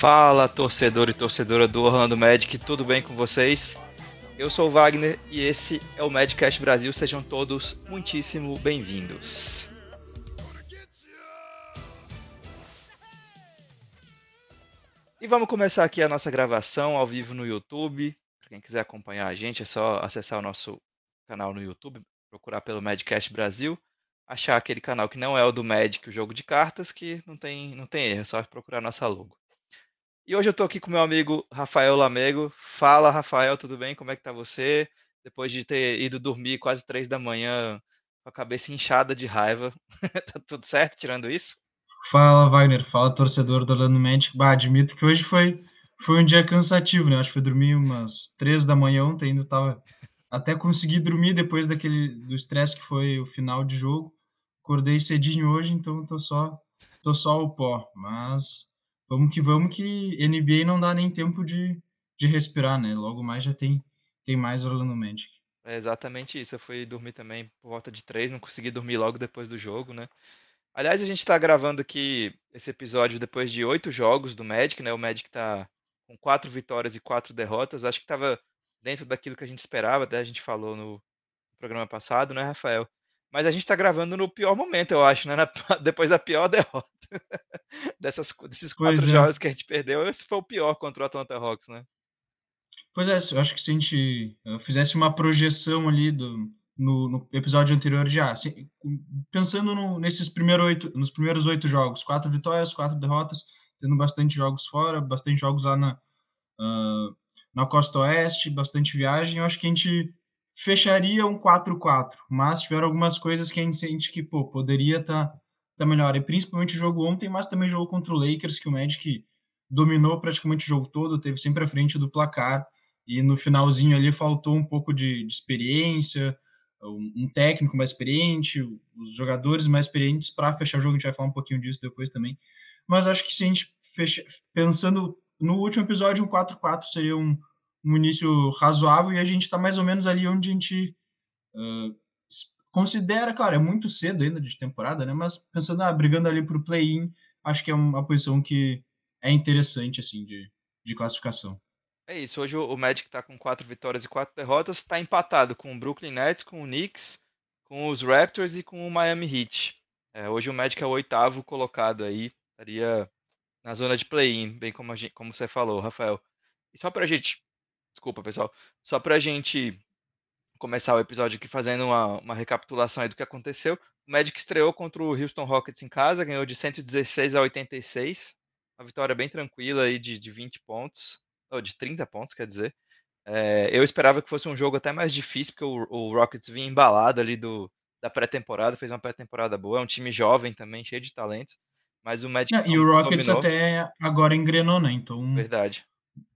Fala, torcedor e torcedora do Orlando Magic, tudo bem com vocês? Eu sou o Wagner e esse é o Madcast Brasil. Sejam todos muitíssimo bem-vindos. E vamos começar aqui a nossa gravação ao vivo no YouTube. Para quem quiser acompanhar a gente, é só acessar o nosso canal no YouTube, procurar pelo Madcast Brasil, achar aquele canal que não é o do Magic, o jogo de cartas, que não tem, não tem erro, é só procurar nossa logo. E hoje eu estou aqui com meu amigo Rafael Lamego. Fala, Rafael, tudo bem? Como é que tá você? Depois de ter ido dormir quase três da manhã com a cabeça inchada de raiva. tá tudo certo tirando isso? Fala, Wagner. Fala, torcedor do Orlando Magic. Bah, admito que hoje foi, foi um dia cansativo, né? Acho que foi dormir umas três da manhã ontem, ainda tava... Até consegui dormir depois daquele do estresse que foi o final de jogo. Acordei cedinho hoje, então tô só, tô só o pó. Mas vamos que vamos que NBA não dá nem tempo de, de respirar, né? Logo mais já tem, tem mais Orlando Magic. É exatamente isso. Eu fui dormir também por volta de três, não consegui dormir logo depois do jogo, né? Aliás, a gente está gravando aqui esse episódio depois de oito jogos do Magic, né? O Magic está com quatro vitórias e quatro derrotas. Acho que estava dentro daquilo que a gente esperava, até a gente falou no programa passado, né, Rafael? Mas a gente está gravando no pior momento, eu acho, né? Na, depois da pior derrota. Dessas, desses quatro é. jogos que a gente perdeu, esse foi o pior contra o Atlanta Hawks, né? Pois é, eu acho que se a gente eh, fizesse uma projeção ali do, no, no episódio anterior já, assim, pensando no, nesses primeiros oito, nos primeiros oito jogos, quatro vitórias, quatro derrotas, tendo bastante jogos fora, bastante jogos lá na, uh, na costa oeste, bastante viagem, eu acho que a gente fecharia um 4-4, mas tiveram algumas coisas que a gente sente que pô, poderia estar tá, tá melhor, e principalmente o jogo ontem, mas também o jogo contra o Lakers, que o Magic dominou praticamente o jogo todo, teve sempre à frente do placar, e no finalzinho ali faltou um pouco de, de experiência, um, um, técnico mais experiente, os jogadores mais experientes para fechar o jogo, a gente vai falar um pouquinho disso depois também, mas acho que se a gente fecha, pensando no último episódio, um 4-4 seria um um início razoável e a gente está mais ou menos ali onde a gente uh, considera, claro, é muito cedo ainda de temporada, né? Mas pensando, ah, brigando ali para o play-in, acho que é uma posição que é interessante, assim, de, de classificação. É isso, hoje o Magic está com quatro vitórias e quatro derrotas, está empatado com o Brooklyn Nets, com o Knicks, com os Raptors e com o Miami Heat. É, hoje o Magic é o oitavo colocado aí, estaria na zona de play-in, bem como, gente, como você falou, Rafael. E só para a gente Desculpa, pessoal. Só para a gente começar o episódio aqui fazendo uma, uma recapitulação do que aconteceu. O Magic estreou contra o Houston Rockets em casa, ganhou de 116 a 86. Uma vitória bem tranquila aí de, de 20 pontos, ou de 30 pontos, quer dizer. É, eu esperava que fosse um jogo até mais difícil, porque o, o Rockets vinha embalado ali do, da pré-temporada, fez uma pré-temporada boa, é um time jovem também, cheio de talentos. Mas o Magic. Não, e o Rockets dominou. até agora engrenou, né? Então. Verdade.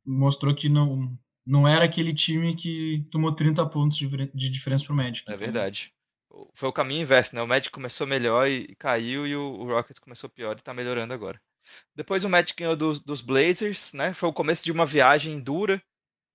Mostrou que não, não era aquele time que tomou 30 pontos de, diferença pro Magic. É verdade. Foi o caminho inverso, né? O Magic começou melhor e, caiu, e o, o Rockets começou pior e tá melhorando agora. Depois o Magic ganhou dos, dos, Blazers, né? Foi o começo de uma viagem dura.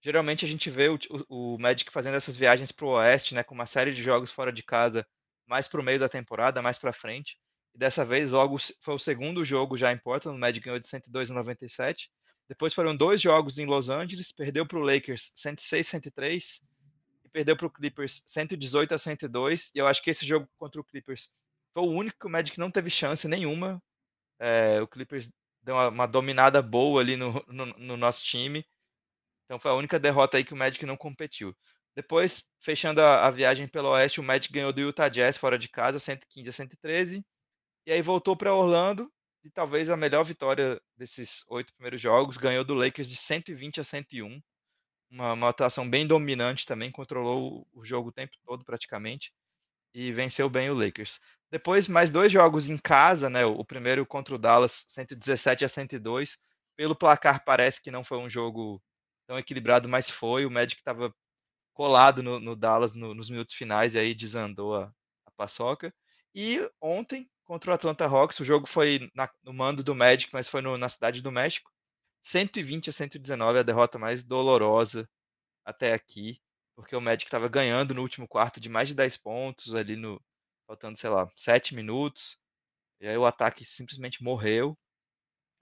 Geralmente a gente vê o, o, o Magic fazendo essas viagens pro oeste, né? Com uma série de jogos fora de casa, mais pro meio da temporada, mais pra frente. E dessa vez, logo foi o segundo jogo já em Portland. O Magic ganhou de 102 a 97. Depois foram dois jogos em Los Angeles, perdeu para o Lakers 106 103 e perdeu para o Clippers 118 a 102. E eu acho que esse jogo contra o Clippers foi o único que o Magic não teve chance nenhuma. É, o Clippers deu uma, uma, dominada boa ali no, no, no, nosso time. Então foi a única derrota aí que o Magic não competiu. Depois, fechando a, a viagem pelo Oeste, o Magic ganhou do Utah Jazz fora de casa, 115 a 113. E aí voltou para Orlando e talvez a melhor vitória desses oito primeiros jogos, ganhou do Lakers de 120 a 101. Uma, uma atuação bem dominante também, controlou o jogo o tempo todo praticamente e venceu bem o Lakers. Depois, mais dois jogos em casa, né? O primeiro contra o Dallas, 117 a 102. Pelo placar, parece que não foi um jogo tão equilibrado, mas foi. O Magic estava colado no, no Dallas no, nos minutos finais e aí desandou a, a paçoca. E ontem, contra o Atlanta Hawks. O jogo foi na, no mando do Magic, mas foi no, na cidade do México. 120 a 119, a derrota mais dolorosa até aqui, porque o Magic estava ganhando no último quarto de mais de 10 pontos, ali no faltando, sei lá, 7 minutos. E aí o ataque simplesmente morreu.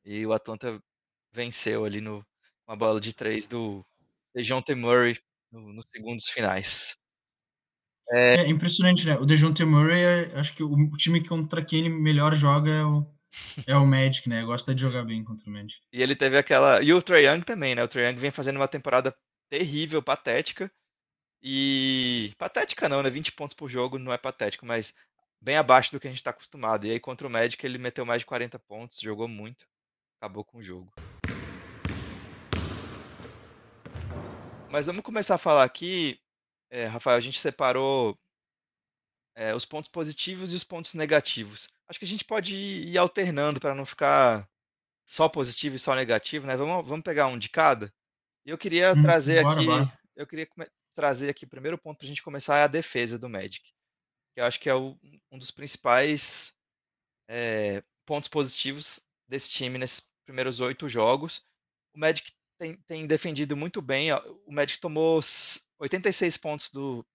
E o Atlanta venceu ali no uma bola de 3 do DeJounte Murray no nos segundos finais. É É impressionante, né, o DeJounte Murray é acho que o time contra quem ele melhor joga é o é o Magic, né, gosta de jogar bem contra o Magic. E ele teve aquela e o Trae Young também, né, o Trae Young vem fazendo uma temporada terrível, patética, e patética não, né, 20 pontos por jogo não é patético, mas bem abaixo do que a gente tá acostumado. E aí contra o Magic ele meteu mais de 40 pontos, jogou muito, acabou com o jogo. Mas vamos começar a falar aqui, eh, Rafael, a gente separou eh, os pontos positivos e os pontos negativos. Acho que a gente pode ir alternando para não ficar só positivo e só negativo, né, vamos vamos pegar um de cada? Eu queria Hum, trazer bora, aqui bora. eu queria trazer aqui o primeiro ponto pra gente começar é a defesa do Magic, que eu acho que é o um dos principais, eh, pontos positivos desse time nesses primeiros 8 jogos. O Magic tem tem defendido muito bem, o Magic tomou s 86 pontos do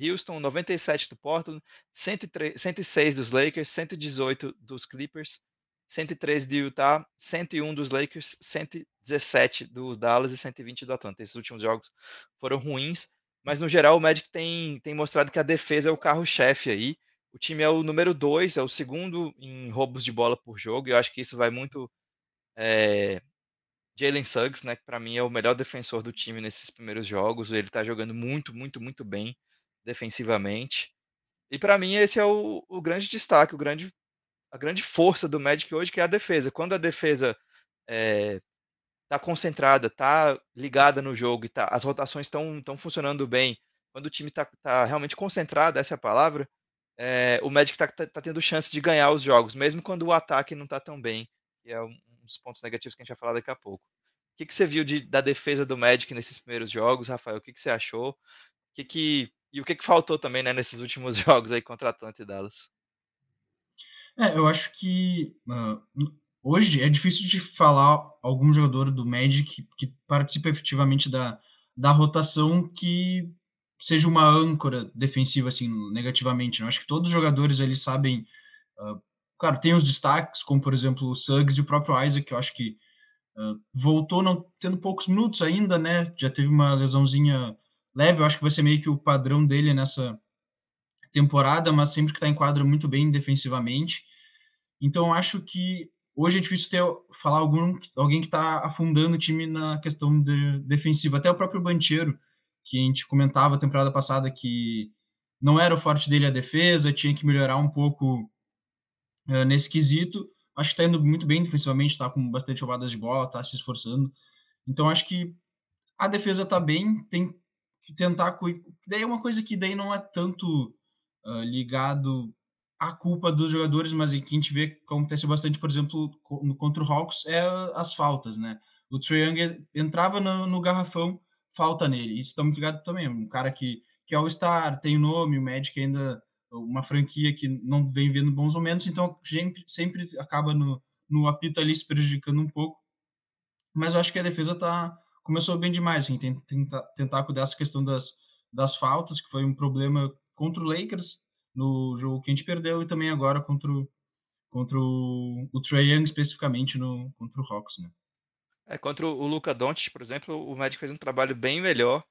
Houston, 97 do Portland, 103 106 dos Lakers, 118 dos Clippers, 113 de Utah, 101 dos Lakers, 117 do Dallas e 120 do Atlanta. Esses últimos jogos foram ruins, mas no geral o Magic tem tem mostrado que a defesa é o carro-chefe aí. O time é o número 2, é o segundo em roubos de bola por jogo, e eu acho que isso vai muito, eh, Jalen Suggs, né, que pra mim é o melhor defensor do time nesses primeiros jogos, ele tá jogando muito, muito, muito bem defensivamente. E pra mim esse é o o grande destaque, o grande a grande força do Magic hoje, que é a defesa. Quando a defesa, eh, tá concentrada, tá ligada no jogo e tá as rotações estão estão funcionando bem, quando o time tá tá realmente concentrado, essa é a palavra, eh, o Magic tá tá tendo chance de ganhar os jogos, mesmo quando o ataque não tá tão bem, que é dos pontos negativos que a gente vai falar daqui a pouco. Que que você viu de da defesa do Magic nesses primeiros jogos, Rafael? O que que você achou? Que que e o que que faltou também, né, nesses últimos jogos aí contra Atlanta e Dallas? É, eu acho que, n hoje é difícil de falar algum jogador do Magic que participa efetivamente da da rotação que seja uma âncora defensiva, assim, negativamente, né. Eu acho que todos os jogadores eles sabem, hã, claro, tem os destaques, como por exemplo o Suggs e o próprio Isaac, que eu acho que, hã, voltou não tendo poucos minutos ainda, né, já teve uma lesãozinha leve, eu acho que vai ser meio que o padrão dele nessa temporada, mas sempre que tá em quadra muito bem defensivamente. Então eu acho que hoje é difícil ter falar algum alguém que tá afundando o time na questão de defensiva. Até o próprio Banchero, que a gente comentava temporada passada que não era o forte dele a defesa, tinha que melhorar um pouco, hã, nesse quesito. Acho que tá indo muito bem defensivamente, tá com bastante roubadas de bola, tá se esforçando. Então acho que a defesa tá bem, tem que tentar daí é uma coisa que daí não é tanto, hã, ligado à culpa dos jogadores, mas em que a gente vê que acontece bastante, por exemplo, no contra o Hawks, é as faltas, né. O Trae Young entrava no no garrafão, falta nele. Isso tá muito ligado também, um cara que que é All-Star, tem nome, o Magic ainda uma franquia que não vem vendo bons momentos, então sempre sempre acaba no no apito ali se prejudicando um pouco. Mas eu acho que a defesa tá começou bem demais, assim, ten tenta tentar cuidar dessa questão das das faltas, que foi um problema contra o Lakers, no jogo que a gente perdeu, e também agora contra o contra o o Trae Young, especificamente no contra o Hawks, né. É, contra o Luka Dončić, por exemplo, o Magic fez um trabalho bem melhor,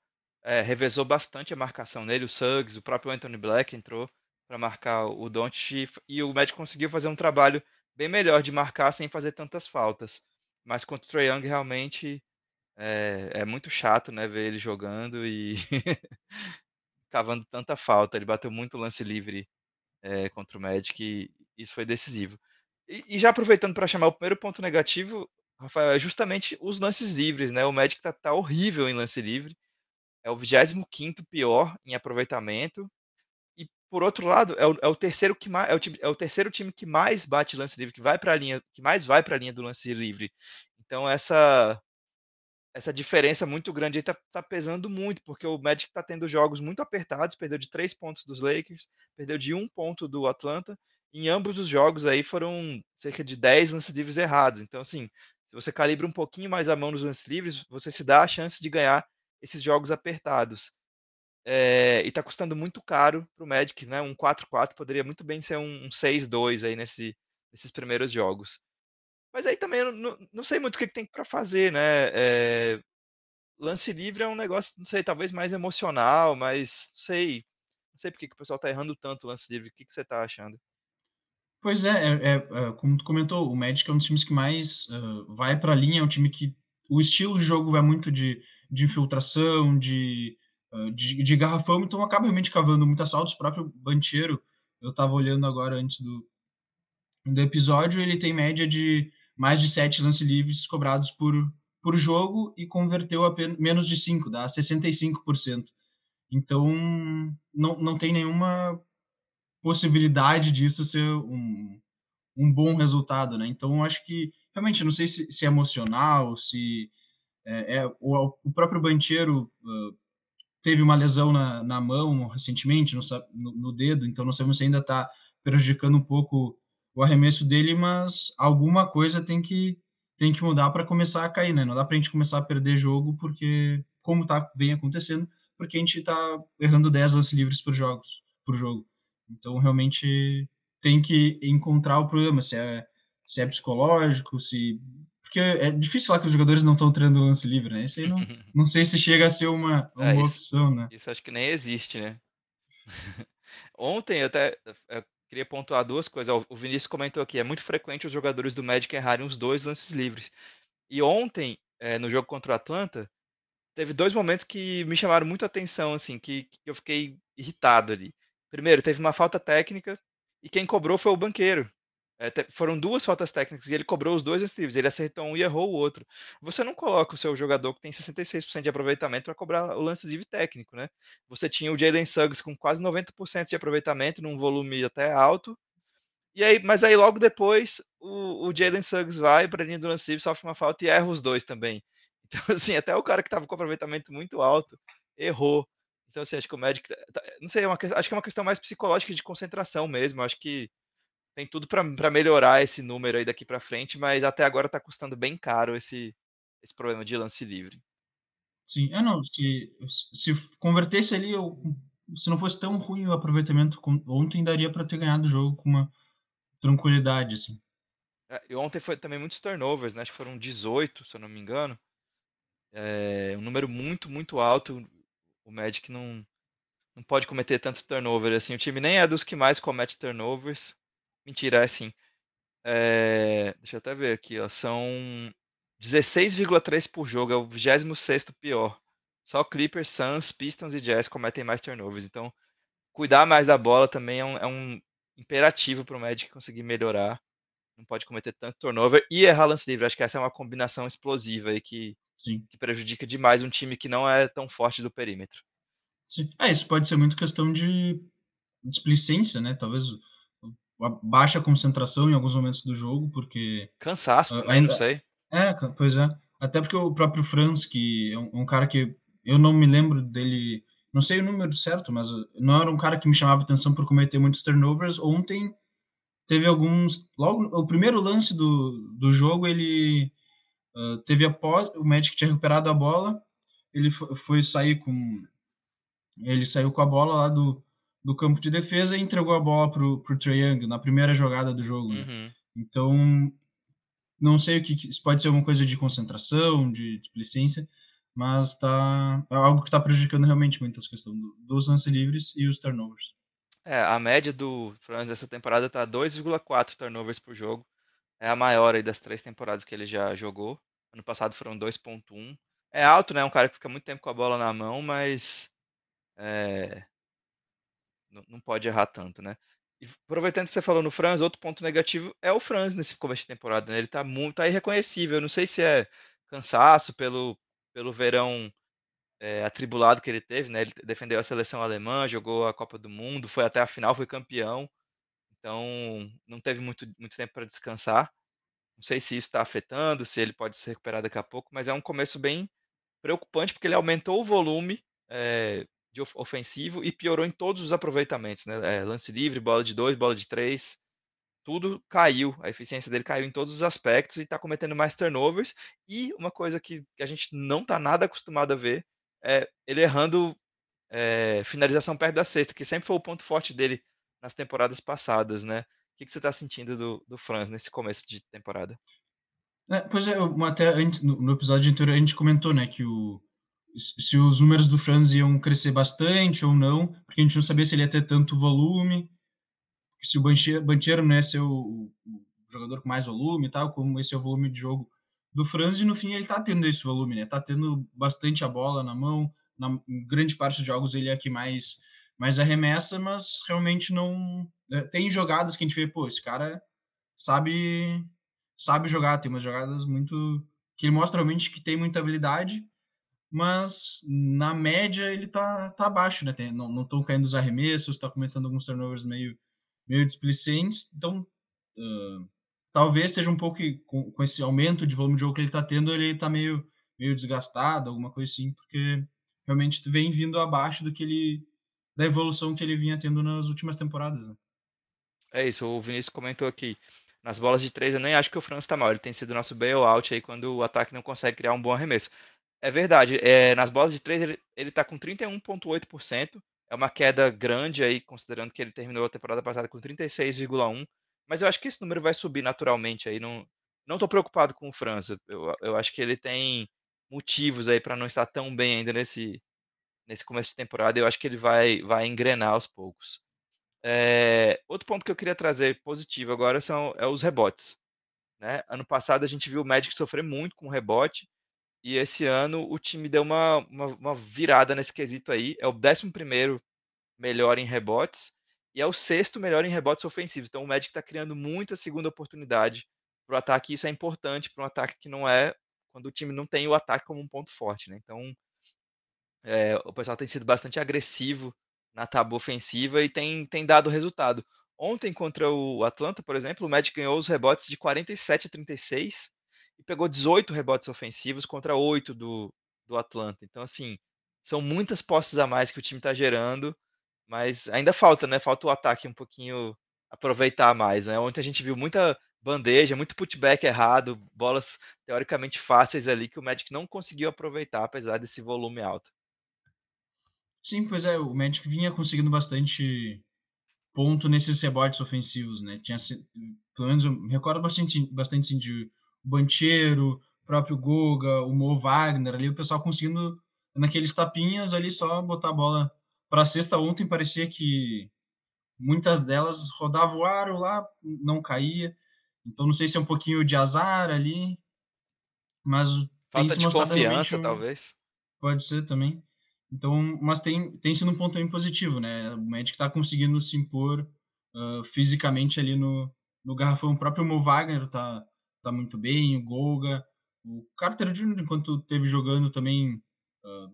eh, revezou bastante a marcação nele, o Suggs, o próprio Anthony Black entrou pra marcar o Dončić e o Magic conseguiu fazer um trabalho bem melhor de marcar sem fazer tantas faltas. Mas contra o Trae Young realmente, é é muito chato, né, ver ele jogando e cavando tanta falta, ele bateu muito lance livre, eh, contra o Magic e isso foi decisivo. E e já aproveitando pra chamar o primeiro ponto negativo, Rafael, é justamente os lances livres, né, o Magic tá tá horrível em lance livre, é o 25º pior em aproveitamento, por outro lado, é o é o terceiro que ma é o time é o terceiro time que mais bate lance livre, que vai pra linha que mais vai pra linha do lance livre. Então essa essa diferença muito grande aí tá pesando muito, porque o Magic tá tendo jogos muito apertados, perdeu de 3 pontos dos Lakers, perdeu de 1 ponto do Atlanta, em ambos os jogos aí foram cerca de 10 lances livres errados. Então assim, se você calibra um pouquinho mais a mão nos lances livres, você se dá a chance de ganhar esses jogos apertados. Eh, e tá custando muito caro para o Magic, né, um 4-4 poderia muito bem ser um um 6-2 aí nesse nesses primeiros jogos. Mas aí também não, não sei muito o que, que tem para fazer, né? É, lance livre é um negócio, não sei, talvez mais emocional, mas não sei. Não sei por que, que o pessoal tá errando tanto o lance livre. O que, que você tá achando? Pois é, é, é, é, como tu comentou, o Magic é um dos times que mais uh, vai para a linha, é um time que o estilo de jogo vai muito de, de infiltração, de, de, de, garrafão, então acaba realmente cavando muitas faltas. O próprio Bancheiro, eu estava olhando agora antes do, do episódio, ele tem média de mais de sete lances livres cobrados por, por jogo e converteu apenas menos de 5, dá 65%. Então, não, não tem nenhuma possibilidade disso ser um, um bom resultado, né? Então, acho que realmente não sei se, se é emocional, se é, é o, o, próprio Bancheiro uh, teve uma lesão na, na mão recentemente, no, no, dedo, então não sabemos se ainda está prejudicando um pouco o arremesso dele, mas alguma coisa tem que tem que mudar para começar a cair, né? Não dá para a gente começar a perder jogo porque como tá vem acontecendo, porque a gente está errando 10 lances livres por jogos, por jogo. Então, realmente tem que encontrar o problema, se é, se é psicológico, se. Porque é difícil falar que os jogadores não estão treinando lance livre, né? Isso aí não, não sei se chega a ser uma, uma é, isso, opção, né? Isso acho que nem existe, né? Ontem eu até eu queria pontuar duas coisas. O Vinícius comentou aqui: é muito frequente os jogadores do Magic errarem os dois lances livres. E ontem, é, no jogo contra o Atlanta, teve dois momentos que me chamaram muito a atenção, assim, que, que eu fiquei irritado ali. Primeiro, teve uma falta técnica e quem cobrou foi o banqueiro. É, foram duas faltas técnicas e ele cobrou os dois livres. Ele acertou um e errou o outro. Você não coloca o seu jogador que tem 66% de aproveitamento para cobrar o lance livre técnico, né? Você tinha o Jalen Suggs com quase 90% de aproveitamento num volume até alto. E aí, mas aí logo depois o, o Jalen Suggs vai para a linha do lance livre, sofre uma falta e erra os dois também. Então, assim, até o cara que estava com aproveitamento muito alto errou. Então, assim, acho que o Magic. Tá, tá, não sei, é uma, acho que é uma questão mais psicológica de concentração mesmo. Acho que tem tudo para melhorar esse número aí daqui para frente, mas até agora está custando bem caro esse, esse problema de lance livre. Sim, é não, se, se convertesse ali, eu, se não fosse tão ruim o aproveitamento ontem, daria para ter ganhado o jogo com uma tranquilidade, assim. É, e ontem foi também muitos turnovers, né? Acho que foram 18, se eu não me engano. É um número muito, muito alto o Magic não, não pode cometer tanto turnover assim. O time nem é dos que mais comete turnovers. Mentira, é assim. É, deixa eu até ver aqui, ó. São 16,3 por jogo, é o 26 pior. Só Clippers, Suns, Pistons e Jazz cometem mais turnovers. Então, cuidar mais da bola também é um, é um imperativo para o Magic conseguir melhorar. Não pode cometer tanto turnover e errar lance livre. Acho que essa é uma combinação explosiva aí que que prejudica demais um time que não é tão forte do perímetro. Sim. É, isso pode ser muito questão de displicência, né? Talvez baixa concentração em alguns momentos do jogo, porque. Cansaço, uh, ainda não sei. É, pois é. Até porque o próprio Franz, que é um, um, cara que eu não me lembro dele, não sei o número certo, mas não era um cara que me chamava atenção por cometer muitos turnovers. Ontem teve alguns. Logo, o primeiro lance do, do jogo, ele Uh, teve a pós, o Magic tinha recuperado a bola, ele foi, sair com ele saiu com a bola lá do, do campo de defesa e entregou a bola pro, pro Trae Young na primeira jogada do jogo. Né? Uhum. Então, não sei o que, que pode ser alguma coisa de concentração, de displicência, mas tá é algo que está prejudicando realmente muito as questões do, dos lances livres e os turnovers. É, a média do Franz dessa temporada tá 2,4 turnovers por jogo. É a maior aí das três temporadas que ele já jogou. Ano passado foram 2.1. É alto, né? Um cara que fica muito tempo com a bola na mão, mas é, não pode errar tanto, né? E aproveitando que você falou no Franz, outro ponto negativo é o Franz nesse começo de temporada. Né? Ele tá muito tá irreconhecível. Não sei se é cansaço pelo, pelo verão é, atribulado que ele teve, né? Ele defendeu a seleção alemã, jogou a Copa do Mundo, foi até a final, foi campeão. Então, não teve muito, muito tempo para descansar. Não sei se isso está afetando, se ele pode se recuperar daqui a pouco, mas é um começo bem preocupante, porque ele aumentou o volume é, de ofensivo e piorou em todos os aproveitamentos. Né? É, lance livre, bola de dois, bola de três, tudo caiu. A eficiência dele caiu em todos os aspectos e está cometendo mais turnovers. E uma coisa que, que a gente não está nada acostumado a ver é ele errando é, finalização perto da sexta, que sempre foi o ponto forte dele nas temporadas passadas, né? O que, que você está sentindo do, do Franz nesse começo de temporada? É, pois é, até antes, no no episódio anterior, a gente comentou, né, que o se os números do Franz iam crescer bastante ou não, porque a gente não sabia se ele ia ter tanto volume, se o Banchero ia ser o o jogador com mais volume e tal, como esse é o volume de jogo do Franz, e no fim ele tá tendo esse volume, né, tá tendo bastante a bola na mão, na em grande parte dos jogos ele é que mais mais arremessa, mas realmente não eh, tem jogadas que a gente vê: "Pô, esse cara sabe sabe jogar", tem umas jogadas muito que ele mostra realmente que tem muita habilidade, mas na média ele tá tá abaixo, né, tem não estão caindo os arremessos, tá cometendo alguns turnovers meio meio displicentes, então, hã, talvez seja um pouco que com com esse aumento de volume de jogo que ele tá tendo, ele tá meio meio desgastado, alguma coisa assim, porque realmente vem vindo abaixo do que ele da evolução que ele vinha tendo nas últimas temporadas, né. É isso, o Vinícius comentou aqui, nas bolas de 3 eu nem acho que o Franz tá mal, ele tem sido nosso bailout aí quando o ataque não consegue criar um bom arremesso. É verdade, eh, nas bolas de 3 ele ele tá com 31,8%, é uma queda grande aí, considerando que ele terminou a temporada passada com 36,1, mas eu acho que esse número vai subir naturalmente aí, não não tô preocupado com o Franz, eu eu acho que ele tem motivos aí pra não estar tão bem ainda nesse nesse começo de temporada, eu acho que ele vai vai engrenar aos poucos. Eh, outro ponto que eu queria trazer positivo agora são é os rebotes, né. Ano passado a gente viu o Magic sofrer muito com rebote, e esse ano o time deu uma uma uma virada nesse quesito aí, é o 11º melhor em rebotes, e é o 6º melhor em rebotes ofensivos, então o Magic tá criando muita segunda oportunidade para o ataque, isso é importante para um ataque que não é quando o time não tem o ataque como um ponto forte, né, então eh, o pessoal tem sido bastante agressivo na tábua ofensiva e tem tem dado resultado. Ontem contra o Atlanta, por exemplo, o Magic ganhou os rebotes de 47 a 36 e pegou 18 rebotes ofensivos contra 8 do do Atlanta. Então, assim, são muitas posses a mais que o time tá gerando, mas ainda falta, né, falta o ataque um pouquinho aproveitar mais, né. Ontem a gente viu muita bandeja, muito putback errado, bolas teoricamente fáceis ali que o Magic não conseguiu aproveitar, apesar desse volume alto. Sim, pois é, o Magic vinha conseguindo bastante ponto nesses rebotes ofensivos, né, tinha pelo menos eu me recordo bastante bastante assim de Banchero, próprio Goga, o Mo Wagner ali, o pessoal conseguindo naqueles tapinhas ali só botar a bola pra cesta. Ontem parecia que muitas delas rodava o aro lá, não caía, então não sei se é um pouquinho de azar ali mas Falta de confiança, um talvez. pode ser também. Então mas tem tem sido um ponto bem positivo, né, o Magic tá conseguindo se impor, hã, fisicamente ali no no garrafão, o próprio Mo Wagner tá tá muito bem, o Goga, o Carter Júnior enquanto esteve jogando também, hã,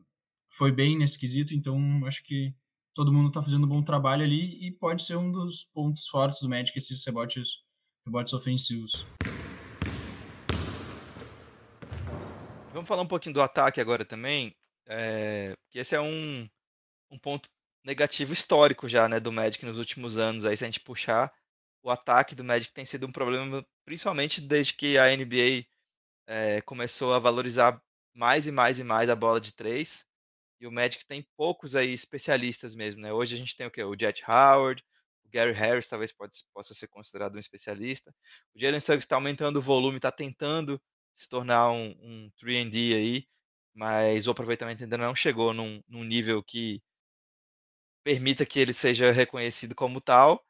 foi bem nesse quesito, então acho que todo mundo tá fazendo um bom trabalho ali e pode ser um dos pontos fortes do Magic esses rebotes rebotes ofensivos. Vamos falar um pouquinho do ataque agora também, eh, que esse é um um ponto negativo histórico já, né, do Magic nos últimos anos, aí se a gente puxar, o ataque do Magic tem sido um problema, principalmente desde que a NBA, eh, começou a valorizar mais e mais e mais a bola de 3, e o Magic tem poucos aí especialistas mesmo, né. Hoje a gente tem o quê? O Jett Howard, o Gary Harris talvez pode possa ser considerado um especialista, o Jalen Suggs tá aumentando o volume, tá tentando se tornar um um 3 and D aí, mas o aproveitamento ainda não chegou num num nível que permita que ele seja reconhecido como tal.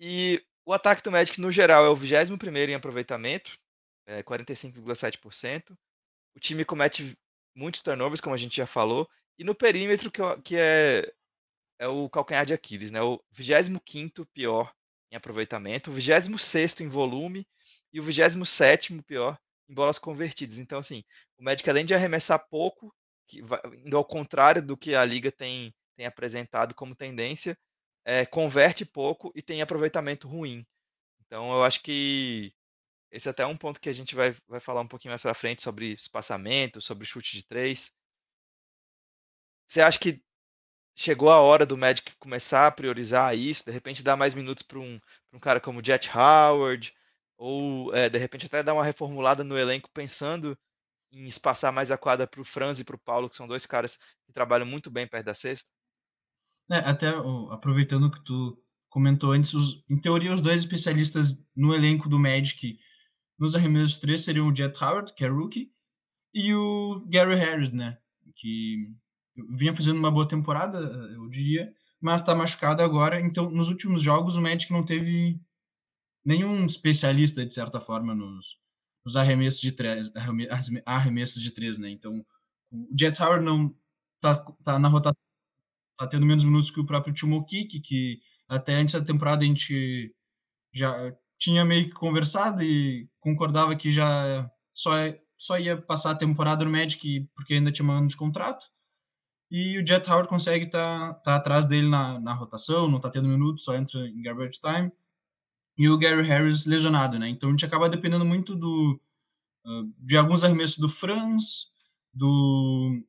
E o ataque do Magic no geral é o 21º em aproveitamento, eh, 45,7%. O time comete muitos turnovers, como a gente já falou, e no perímetro que que é é o calcanhar de Aquiles, né, o 25º pior em aproveitamento, o 26º em volume e o 27º pior em bolas convertidas. Então, assim, o Magic além de arremessar pouco, que vai indo ao contrário do que a liga tem tem apresentado como tendência, eh, converte pouco e tem aproveitamento ruim. Então eu acho que esse até é um ponto que a gente vai vai falar um pouquinho mais pra frente sobre espaçamento, sobre chute de 3. Você acha que chegou a hora do Magic começar a priorizar isso, de repente dar mais minutos pra um um cara como o Jett Howard, ou, eh, de repente até dar uma reformulada no elenco pensando em espaçar mais a quadra para o Franz e para o Paulo, que são 2 caras que trabalham muito bem perto da cesta? É, até aproveitando que tu comentou antes, os em teoria os 2 especialistas no elenco do Magic nos arremessos de três seriam o Jet Howard, que é rookie, e o Gary Harris, né? Que vinha fazendo uma boa temporada, eu diria, mas está machucado agora. Então, nos últimos jogos, o Magic não teve nenhum especialista, de certa forma, nos, nos arremessos de três, arremessos de três, né? Então, o Jet Howard não tá, tá na rotação, tá tendo menos minutos que o próprio Timo Kik, que até antes da temporada a gente já tinha meio que conversado e concordava que já só, só ia passar a temporada no Magic porque ainda tinha um ano de contrato. E o Jet Howard consegue estar tá, tá atrás dele na, na rotação, não está tendo minutos, só entra em garbage time. E o Gary Harris lesionado, né? Então a gente acaba dependendo muito do uh, de alguns arremessos do Franz, do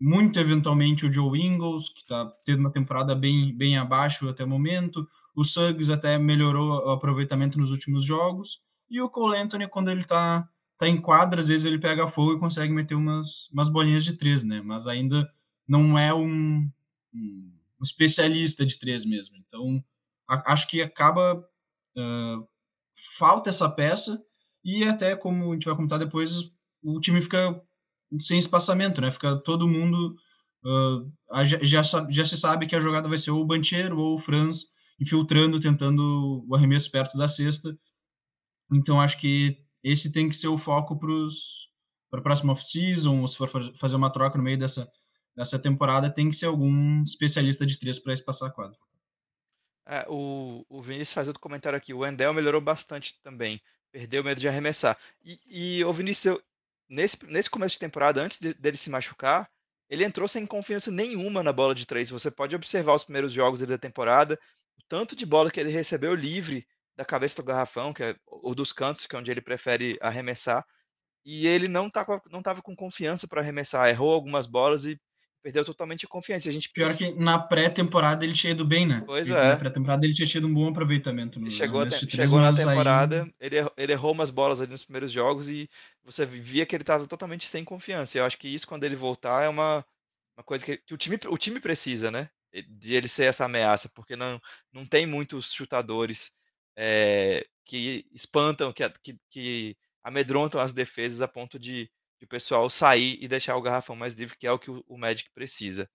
muito eventualmente o Joe Ingles, que está tendo uma temporada bem, bem abaixo até o momento. O Suggs até melhorou o aproveitamento nos últimos jogos. E o Cole Anthony, quando ele está tá em quadra, às vezes ele pega fogo e consegue meter umas, umas bolinhas de três, né? Mas ainda não é um, um especialista de três mesmo. Então, a, acho que acaba. Uh, falta essa peça e até, como a gente vai comentar depois, o time fica sem espaçamento, né? Fica todo mundo. Uh, já, já, já, se sabe que a jogada vai ser ou o Bancheiro ou o Franz infiltrando, tentando o arremesso perto da cesta. Então acho que esse tem que ser o foco para a próxima off-season, ou se for fazer uma troca no meio dessa, dessa temporada, tem que ser algum especialista de três para espaçar a quadra. É, o, o Vinícius faz outro comentário aqui. O Endel melhorou bastante também. Perdeu o medo de arremessar. E, e o Vinícius, eu, nesse, nesse começo de temporada, antes de, dele se machucar, ele entrou sem confiança nenhuma na bola de três. Você pode observar os primeiros jogos da temporada, o tanto de bola que ele recebeu livre da cabeça do garrafão, que é, ou dos cantos, que é onde ele prefere arremessar. E ele não tá não estava com confiança para arremessar, errou algumas bolas e perdeu totalmente a confiança. A gente Pior que na pré-temporada ele tinha ido bem, né? Pois ele, é. Na pré-temporada ele tinha tido um bom aproveitamento. No, chegou chegou na temporada, aí... ele, errou, ele errou umas bolas ali nos primeiros jogos e você via que ele estava totalmente sem confiança. Eu acho que isso, quando ele voltar, é uma, uma coisa que, que, o, time, o time precisa, né? De ele ser essa ameaça, porque não, não tem muitos chutadores é, que espantam, que, que, que amedrontam as defesas a ponto de de o pessoal sair e deixar o garrafão mais livre, que é o que o, o Magic precisa.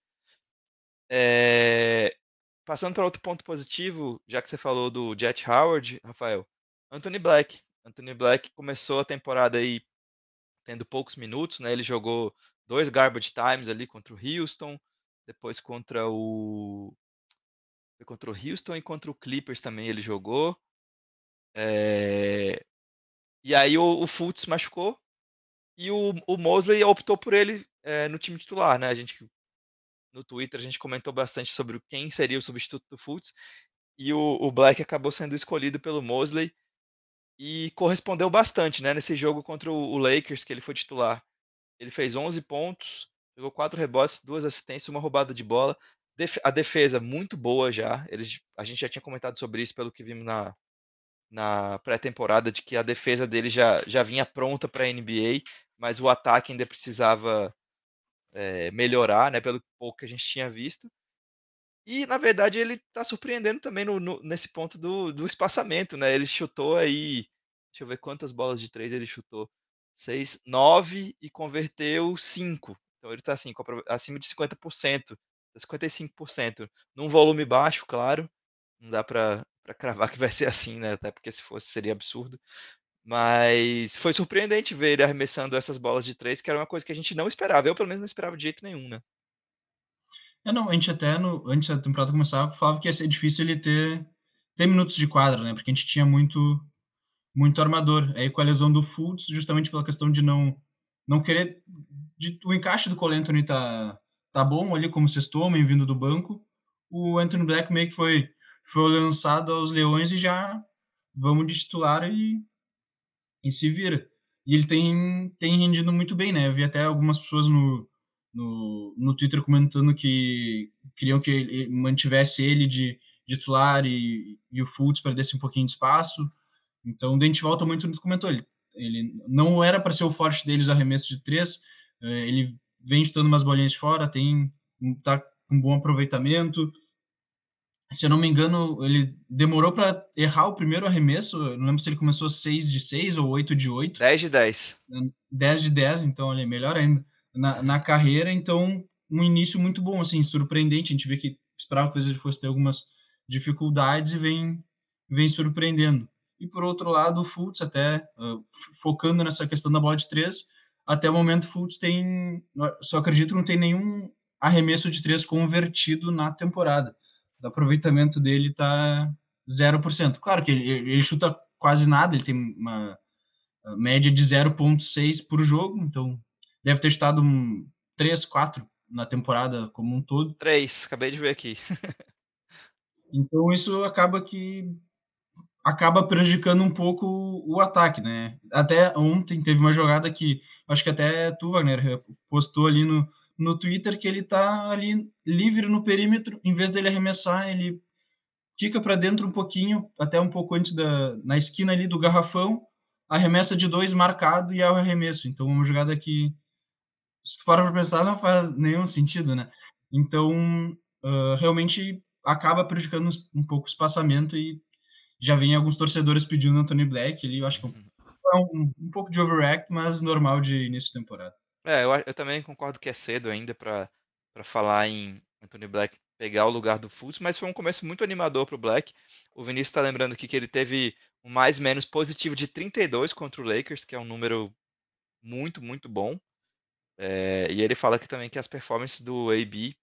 É... Passando para outro ponto positivo, já que você falou do Jet Howard, Rafael, Anthony Black. Anthony Black começou a temporada aí tendo poucos minutos, né? Ele jogou dois garbage times ali contra o Houston, depois contra o contra o Houston e contra o Clippers também ele jogou. É... E aí o, o Fultz machucou, e o, o Mosley optou por ele é, no time titular, né? A gente no Twitter a gente comentou bastante sobre quem seria o substituto do Fultz e o, o Black acabou sendo escolhido pelo Mosley e correspondeu bastante, né? Nesse jogo contra o, Lakers que ele foi titular, ele fez 11 pontos, pegou quatro rebotes, duas assistências, uma roubada de bola. Def a defesa muito boa já. A gente já tinha comentado sobre isso pelo que vimos na, na pré-temporada de que a defesa dele já, já vinha pronta para a NBA mas o ataque ainda precisava é, melhorar, né, pelo pouco que a gente tinha visto. E, na verdade, ele está surpreendendo também no, no, nesse ponto do, do espaçamento, né? Ele chutou aí, deixa eu ver quantas bolas de três ele chutou. Seis, nove e converteu cinco. Então ele está assim, acima de 50%, 55%. Num volume baixo, claro. Não dá para cravar que vai ser assim, né? Até porque se fosse seria absurdo. Mas foi surpreendente ver ele arremessando essas bolas de três, que era uma coisa que a gente não esperava. Eu, pelo menos, não esperava de jeito nenhum, né? É, não, a gente até, no, antes da temporada começar, falava que ia ser difícil ele ter, ter minutos de quadra, né? Porque a gente tinha muito muito armador. Aí com a lesão do Fultz, justamente pela questão de não não querer... De, o encaixe do Cole Anthony tá, tá bom ali como sexto homem, vindo do banco. O Anthony Black meio que foi, foi lançado aos leões e já vamos de titular e e se vira. E ele tem, tem rendido muito bem, né? Eu vi até algumas pessoas no, no, no Twitter comentando que queriam que ele mantivesse ele de, de titular e, e o Fultz perdesse um pouquinho de espaço. Então, o Dente volta muito comentou. Ele, ele não era para ser o forte deles arremesso de três. É, ele vem chutando umas bolinhas de fora, tem tá com bom aproveitamento. Se eu não me engano, ele demorou para errar o primeiro arremesso, eu não lembro se ele começou 6 de 6 ou 8 de 8. 10 de 10. 10 de 10, então olha, melhor ainda. Na, na carreira, então, um início muito bom, assim, surpreendente. A gente vê que esperava que ele fosse ter algumas dificuldades e vem, vem surpreendendo. E por outro lado, o Fultz, até uh, focando nessa questão da bola de 3, até o momento o Fultz tem, só acredito que não tem nenhum arremesso de 3 convertido na temporada. O aproveitamento dele tá 0%. Claro que ele, ele chuta quase nada, ele tem uma média de 0.6 por jogo, então deve ter chutado um 3, 4 na temporada como um todo. 3, acabei de ver aqui. então isso acaba que acaba prejudicando um pouco o ataque, né? Até ontem teve uma jogada que acho que até tu, Wagner, postou ali no, no Twitter que ele tá ali livre no perímetro, em vez dele arremessar, ele fica para dentro um pouquinho, até um pouco antes da na esquina ali do garrafão, arremessa de dois marcado e é o arremesso. Então, uma jogada que, se tu para pra pensar, não faz nenhum sentido, né? Então, uh, realmente acaba prejudicando um pouco o espaçamento e já vem alguns torcedores pedindo Anthony Black ali. Eu acho que é um, um, pouco de overact, mas normal de início de temporada. É, eu, eu também concordo que é cedo ainda para falar em Anthony Black pegar o lugar do Fultz, mas foi um começo muito animador para o Black. O Vinícius está lembrando aqui que ele teve um mais menos positivo de 32 contra o Lakers, que é um número muito, muito bom. É, e ele fala que também que as performances do AB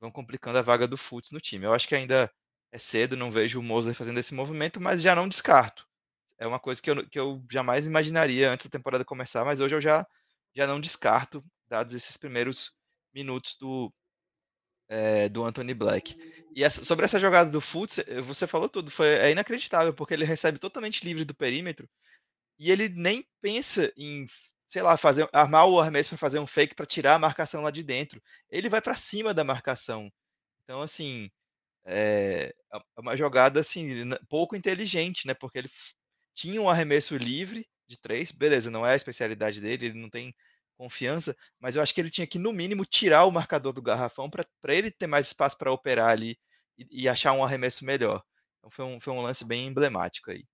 vão complicando a vaga do Fultz no time. Eu acho que ainda é cedo, não vejo o Mosley fazendo esse movimento, mas já não descarto. É uma coisa que eu, que eu jamais imaginaria antes da temporada começar, mas hoje eu já, já não descarto, dados esses primeiros minutos do, é, do Anthony Black. E essa, sobre essa jogada do Fultz, eh, você falou tudo, foi, é inacreditável, porque ele recebe totalmente livre do perímetro e ele nem pensa em, sei lá, fazer, armar o arremesso para fazer um fake para tirar a marcação lá de dentro. Ele vai para cima da marcação. Então, assim, é, é uma jogada assim pouco inteligente, né? Porque ele tinha um arremesso livre de três, beleza, não é a especialidade dele, ele não tem confiança, mas eu acho que ele tinha que, no mínimo, tirar o marcador do garrafão para ele ter mais espaço para operar ali e, e, achar um arremesso melhor. Então foi um, foi um lance bem emblemático aí.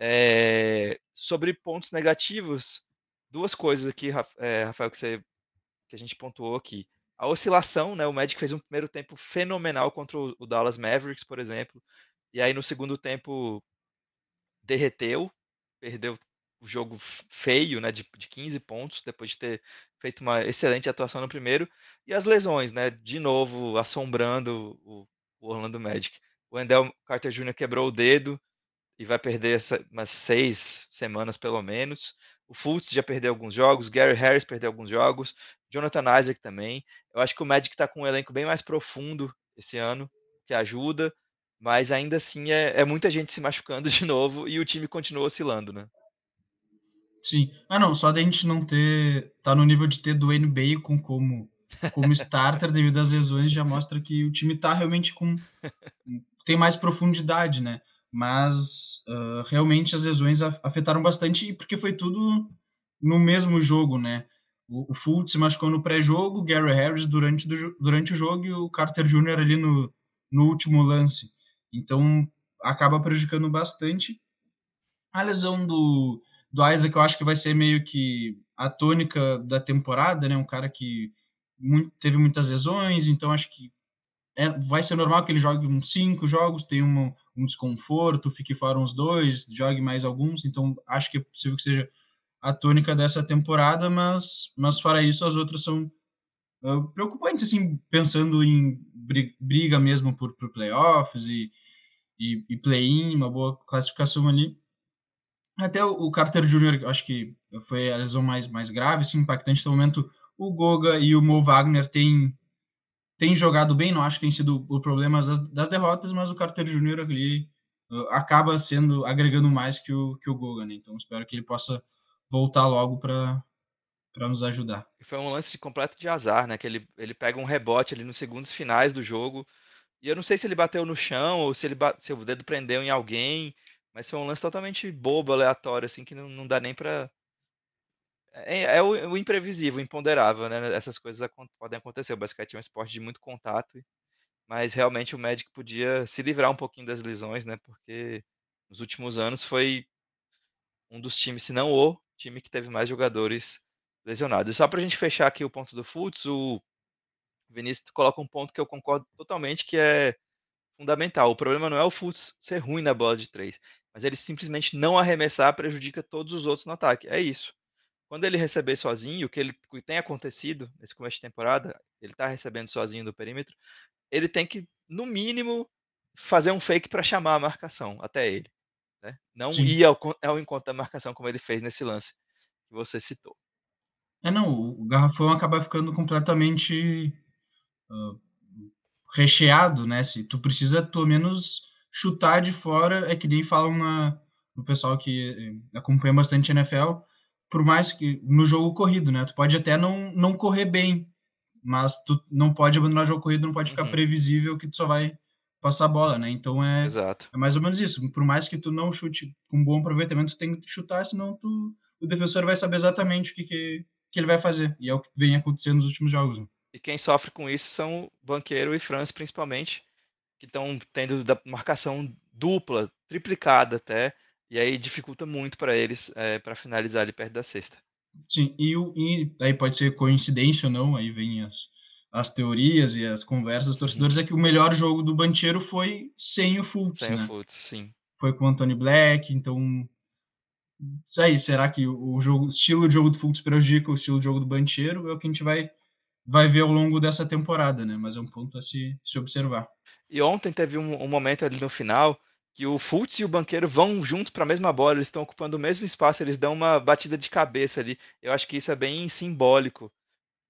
É, sobre pontos negativos, duas coisas aqui, é, Rafael, que, você, que a gente pontuou aqui. A oscilação, né? O Magic fez um primeiro tempo fenomenal contra o Dallas Mavericks, por exemplo, e aí no segundo tempo derreteu, perdeu o jogo feio, né, de, de 15 pontos, depois de ter feito uma excelente atuação no primeiro, e as lesões, né, de novo assombrando o, o Orlando Magic. O Wendell Carter Jr. quebrou o dedo e vai perder essa, umas seis semanas pelo menos. O Fultz já perdeu alguns jogos, Gary Harris perdeu alguns jogos, Jonathan Isaac também. Eu acho que o Magic está com um elenco bem mais profundo esse ano, que ajuda, mas ainda assim é, é muita gente se machucando de novo e o time continua oscilando, né? Sim. Ah, não, só da gente não ter. tá no nível de ter Dwayne Bacon como, como starter devido às lesões já mostra que o time tá realmente com. tem mais profundidade, né? Mas uh, realmente as lesões afetaram bastante porque foi tudo no mesmo jogo, né? O, o Fultz se machucou no pré-jogo, Gary Harris durante, do, durante o jogo e o Carter Jr. ali no, no último lance. Então acaba prejudicando bastante. A lesão do, do Isaac eu acho que vai ser meio que a tônica da temporada, né? Um cara que muito, teve muitas lesões, então acho que é, vai ser normal que ele jogue uns cinco jogos, tenha um, um desconforto, fique fora uns dois, jogue mais alguns, então acho que é possível que seja a tônica dessa temporada, mas, mas fora isso, as outras são uh, preocupantes, assim, pensando em briga mesmo por, por playoffs e, e, e play-in, uma boa classificação ali. Até o Carter Jr., acho que foi a lesão mais, mais grave, assim, impactante no momento. O Goga e o Mo Wagner têm, têm jogado bem, não acho que tem sido o problema das, das derrotas, mas o Carter Jr. ali uh, acaba sendo, agregando mais que o, que o Goga, né? Então espero que ele possa voltar logo para para nos ajudar. Foi um lance completo de azar, né? Que ele, ele pega um rebote ali nos segundos finais do jogo. E eu não sei se ele bateu no chão ou se ele se o dedo prendeu em alguém. Mas foi um lance totalmente bobo, aleatório, assim, que não, não dá nem pra. É, é o, o, imprevisível, o imponderável, né? Essas coisas podem acontecer. O basquete é um esporte de muito contato mas realmente o Magic podia se livrar um pouquinho das lesões, né? Porque nos últimos anos foi um dos times, se não o time que teve mais jogadores lesionados. E só para a gente fechar aqui o ponto do Futs, o Vinícius coloca um ponto que eu concordo totalmente, que é fundamental. O problema não é o Futs ser ruim na bola de três, mas ele simplesmente não arremessar prejudica todos os outros no ataque. É isso. Quando ele receber sozinho, o que, ele, o que tem acontecido nesse começo de temporada, ele está recebendo sozinho do perímetro, ele tem que, no mínimo, fazer um fake para chamar a marcação até ele. Né? Não Sim. ir ao, ao encontro da marcação como ele fez nesse lance que você citou. É, não, o garrafão acaba ficando completamente uh, recheado, né? Se tu precisa, pelo menos, chutar de fora, é que nem falam na, no pessoal que eh, acompanha bastante NFL, por mais que no jogo corrido, né? Tu pode até não, não correr bem, mas tu não pode abandonar o jogo corrido, não pode ficar uhum. previsível que tu só vai passar a bola, né? Então é, Exato. é mais ou menos isso. Por mais que tu não chute com bom aproveitamento, tu tem que chutar, senão tu, o defensor vai saber exatamente o que, que, que ele vai fazer. E é o que vem acontecendo nos últimos jogos. Né? E quem sofre com isso são Banqueiro e Franz, principalmente, que estão tendo da marcação dupla, triplicada até, e aí dificulta muito para eles é, para finalizar ali perto da sexta. Sim, e, e aí pode ser coincidência ou não, aí vem as, as teorias e as conversas dos torcedores, uhum. é que o melhor jogo do Banchero foi sem o Fultz, Sem né? o Fultz, sim. Foi com o Anthony Black, então... Isso aí, será que o, jogo, estilo de jogo do Fultz prejudica o estilo de jogo do Banchero? É o que a gente vai, vai ver ao longo dessa temporada, né? Mas é um ponto a se, se observar. E ontem teve um, um momento ali no final que o Fultz e o Banqueiro vão juntos para a mesma bola, eles estão ocupando o mesmo espaço, eles dão uma batida de cabeça ali. Eu acho que isso é bem simbólico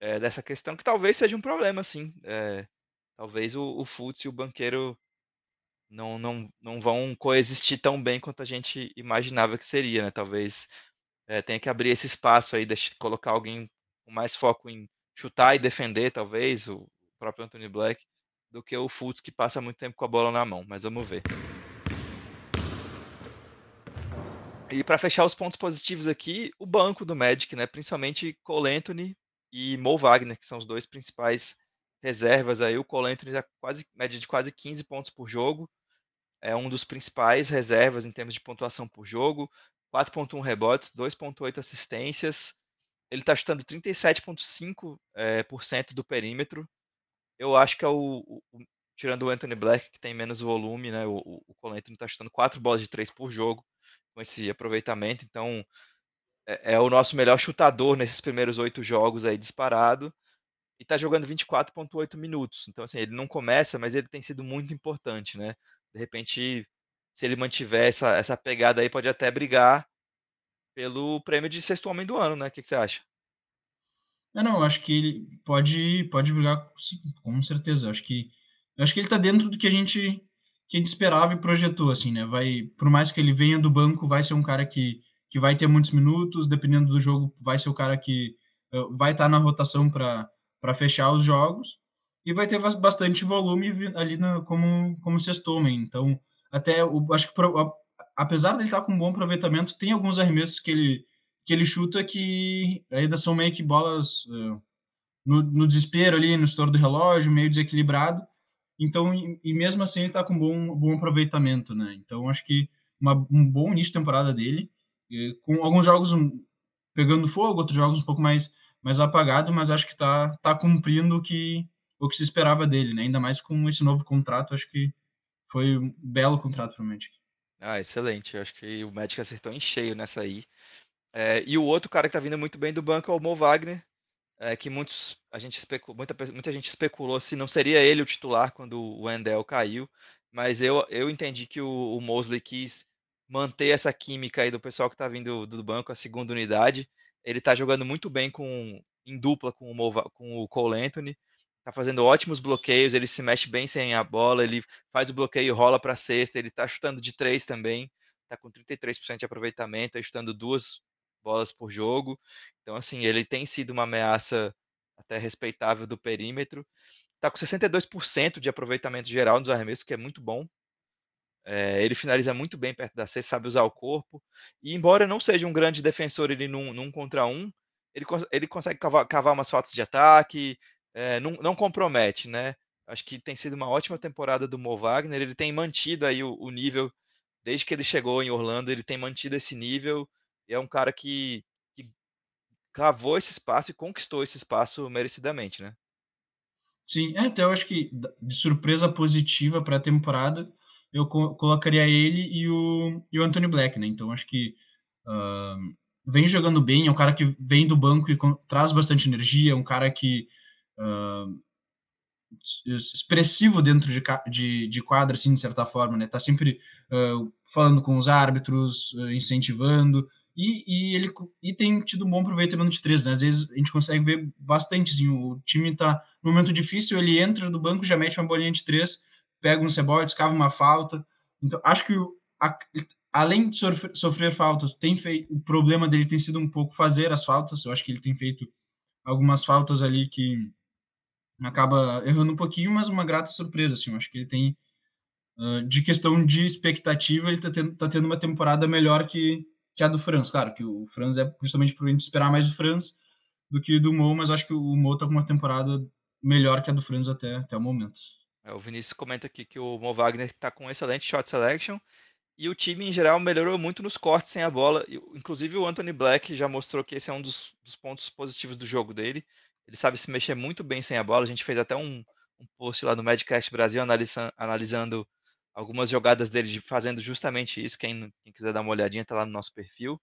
é, dessa questão, que talvez seja um problema, sim. É, talvez o, o Fultz e o Banqueiro não, não, não vão coexistir tão bem quanto a gente imaginava que seria, né? Talvez é, tenha que abrir esse espaço aí, deixar, colocar alguém com mais foco em chutar e defender, talvez, o próprio Anthony Black, do que o Fultz que passa muito tempo com a bola na mão, mas vamos ver. E para fechar os pontos positivos aqui, o banco do Magic, né? Principalmente Cole Anthony e Mo Wagner, que são os dois principais reservas aí. O Cole Anthony é quase média de quase 15 pontos por jogo. É um dos principais reservas em termos de pontuação por jogo. 4.1 rebotes, 2.8 assistências. Ele está chutando 37.5% é, por cento do perímetro. Eu acho que é o, o, tirando o Anthony Black, que tem menos volume, né? O, o Cole Anthony está chutando 4 bolas de 3 por jogo com esse aproveitamento. Então, é, é o nosso melhor chutador nesses primeiros oito jogos aí disparado. E está jogando 24,8 minutos. Então, assim, ele não começa, mas ele tem sido muito importante, né? De repente, se ele mantiver essa, essa pegada aí, pode até brigar pelo prêmio de sexto homem do ano, né? O que, que você acha? Eu não, eu acho que ele pode, pode brigar, com certeza. Eu acho que, eu acho que ele está dentro do que a gente que a gente esperava e projetou, assim, né? Vai, por mais que ele venha do banco, vai ser um cara que, que vai ter muitos minutos, dependendo do jogo, vai ser o cara que uh, vai estar tá na rotação para fechar os jogos e vai ter bastante volume ali na, como, como sexto homem. Então, até, o, acho que apesar dele estar com um bom aproveitamento, tem alguns arremessos que ele, que ele chuta que ainda são meio que bolas uh, no, no desespero ali, no estouro do relógio, meio desequilibrado, então, e, e mesmo assim ele está com bom, bom aproveitamento, né? Então, acho que uma, um bom início de temporada dele, com alguns jogos pegando fogo, outros jogos um pouco mais, mais apagado, mas acho que está tá cumprindo o que, o que se esperava dele, né? Ainda mais com esse novo contrato, acho que foi um belo contrato Magic. Ah, excelente. Eu acho que o Magic acertou em cheio nessa aí. É, e o outro cara que está vindo muito bem do banco é o Mo Wagner, é, que muitos, a gente especu, muita, muita gente especulou se não seria ele o titular quando o Wendell caiu, mas eu, eu entendi que o, o Mosley quis manter essa química aí do pessoal que está vindo do banco, a segunda unidade. Ele está jogando muito bem com, em dupla com o, com o Cole Anthony, está fazendo ótimos bloqueios, ele se mexe bem sem a bola, ele faz o bloqueio, rola para a cesta, ele está chutando de três também, está com 33% de aproveitamento, tá chutando duas bolas por jogo. Então, assim, ele tem sido uma ameaça até respeitável do perímetro. Está com 62% de aproveitamento geral nos arremessos, que é muito bom. É, ele finaliza muito bem perto da cesta, sabe usar o corpo. E embora não seja um grande defensor ele num, num contra um, ele, ele consegue cavar, cavar umas faltas de ataque, é, não, não, compromete, né? Acho que tem sido uma ótima temporada do Mo Wagner. Ele tem mantido aí o, o nível desde que ele chegou em Orlando. Ele tem mantido esse nível. E é um cara que, que cavou esse espaço e conquistou esse espaço merecidamente, né? Sim, é, então eu acho que de surpresa positiva para a temporada, eu co colocaria ele e o, e o Anthony Black, né? Então acho que uh, vem jogando bem, é um cara que vem do banco e traz bastante energia, é um cara que uh, expressivo dentro de, de, de quadra, assim, de certa forma, né? Tá sempre uh, falando com os árbitros, uh, incentivando, e, e, ele e tem tido um bom aproveitamento de três, né? Às vezes a gente consegue ver bastante, assim, o time tá no momento difícil, ele entra do banco, já mete uma bolinha de três, pega um rebote, escava uma falta. Então, acho que o, a, além de sofrer, sofrer faltas, tem feito, o problema dele tem sido um pouco fazer as faltas. Eu acho que ele tem feito algumas faltas ali que acaba errando um pouquinho, mas uma grata surpresa, assim, eu acho que ele tem uh, de questão de expectativa, ele tá tendo, tá tendo uma temporada melhor que, que a do Franz, claro, que o Franz é justamente por a gente esperar mais do Franz do que do Mo, mas acho que o Mo tá com uma temporada melhor que a do Franz até, até o momento. É, o Vinícius comenta aqui que o Mo Wagner tá com excelente shot selection e o time em geral melhorou muito nos cortes sem a bola. Inclusive o Anthony Black já mostrou que esse é um dos, dos pontos positivos do jogo dele. Ele sabe se mexer muito bem sem a bola. A gente fez até um, um post lá no Madcast Brasil analisando, analisando algumas jogadas dele fazendo justamente isso. Quem, quem, quiser dar uma olhadinha, tá lá no nosso perfil.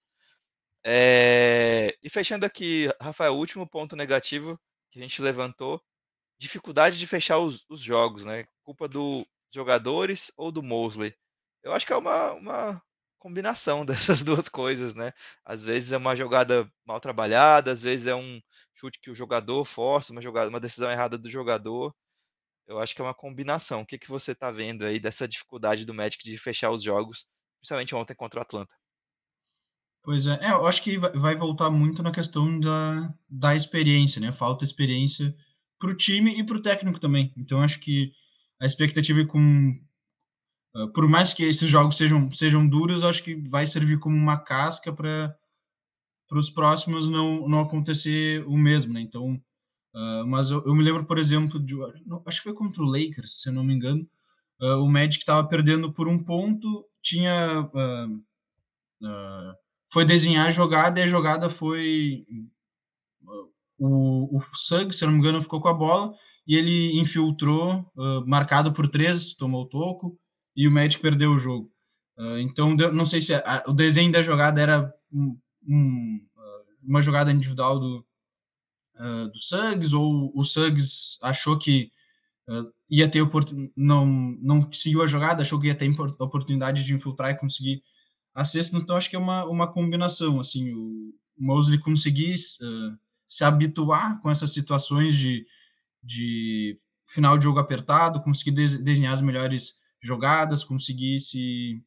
É... E fechando aqui, Rafael, último ponto negativo que a gente levantou: dificuldade de fechar os, os jogos, né? Culpa dos jogadores ou do Mosley? Eu acho que é uma, uma combinação dessas duas coisas, né? Às vezes é uma jogada mal trabalhada, às vezes é um chute que o jogador força, uma jogada, uma decisão errada do jogador. Eu acho que é uma combinação. O que, que você está vendo aí dessa dificuldade do Magic de fechar os jogos, principalmente ontem contra o Atlanta? Pois é, é eu acho que vai voltar muito na questão da, da experiência, né? Falta experiência para o time e para o técnico também. Então acho que a expectativa é com ah, por mais que esses jogos sejam, sejam duros, acho que vai servir como uma casca para para os próximos não, não acontecer o mesmo, né? Então, uh, mas eu, eu, me lembro, por exemplo, de, acho que foi contra o Lakers, se eu não me engano, uh, o Magic estava perdendo por um ponto, tinha uh, foi desenhar a jogada e a jogada foi o, o Suggs, se eu não me engano, ficou com a bola e ele infiltrou, marcado por três, tomou o toco e o Magic perdeu o jogo. Então, não sei se a, o desenho da jogada era um, ah, uma jogada individual do, uh, do Suggs, ou o Suggs achou que uh, ia ter não não seguiu a jogada, achou que ia ter a oportunidade de infiltrar e conseguir a sexta. Então, acho que é uma, uma combinação. Assim, o Mosley conseguir se habituar com essas situações de, de final de jogo apertado, conseguir desenhar as melhores jogadas, conseguisse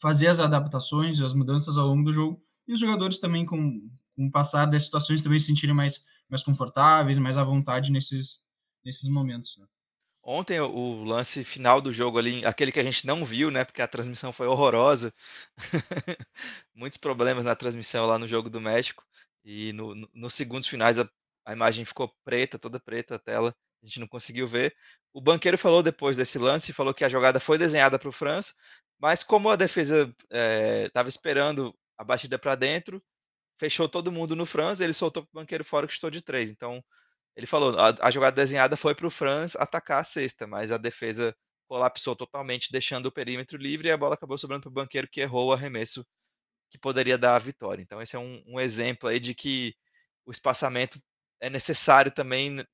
fazer as adaptações, as mudanças ao longo do jogo, e os jogadores também, com, com o passar das situações, também se sentirem mais, mais confortáveis, mais à vontade nesses, nesses momentos. Né? Ontem, o lance final do jogo ali, aquele que a gente não viu, né, porque a transmissão foi horrorosa, muitos problemas na transmissão lá no jogo do México, e no, no, nos segundos finais a, a imagem ficou preta, toda preta a tela, a gente não conseguiu ver. O banqueiro falou depois desse lance, falou que a jogada foi desenhada para o França, mas como a defesa estava é, esperando a batida para dentro, fechou todo mundo no França, ele soltou para o banqueiro fora que estou de três. Então, ele falou, a, a jogada desenhada foi para o França atacar a cesta, mas a defesa colapsou totalmente, deixando o perímetro livre e a bola acabou sobrando para o banqueiro que errou o arremesso que poderia dar a vitória. Então, esse é um, um exemplo aí de que o espaçamento é necessário também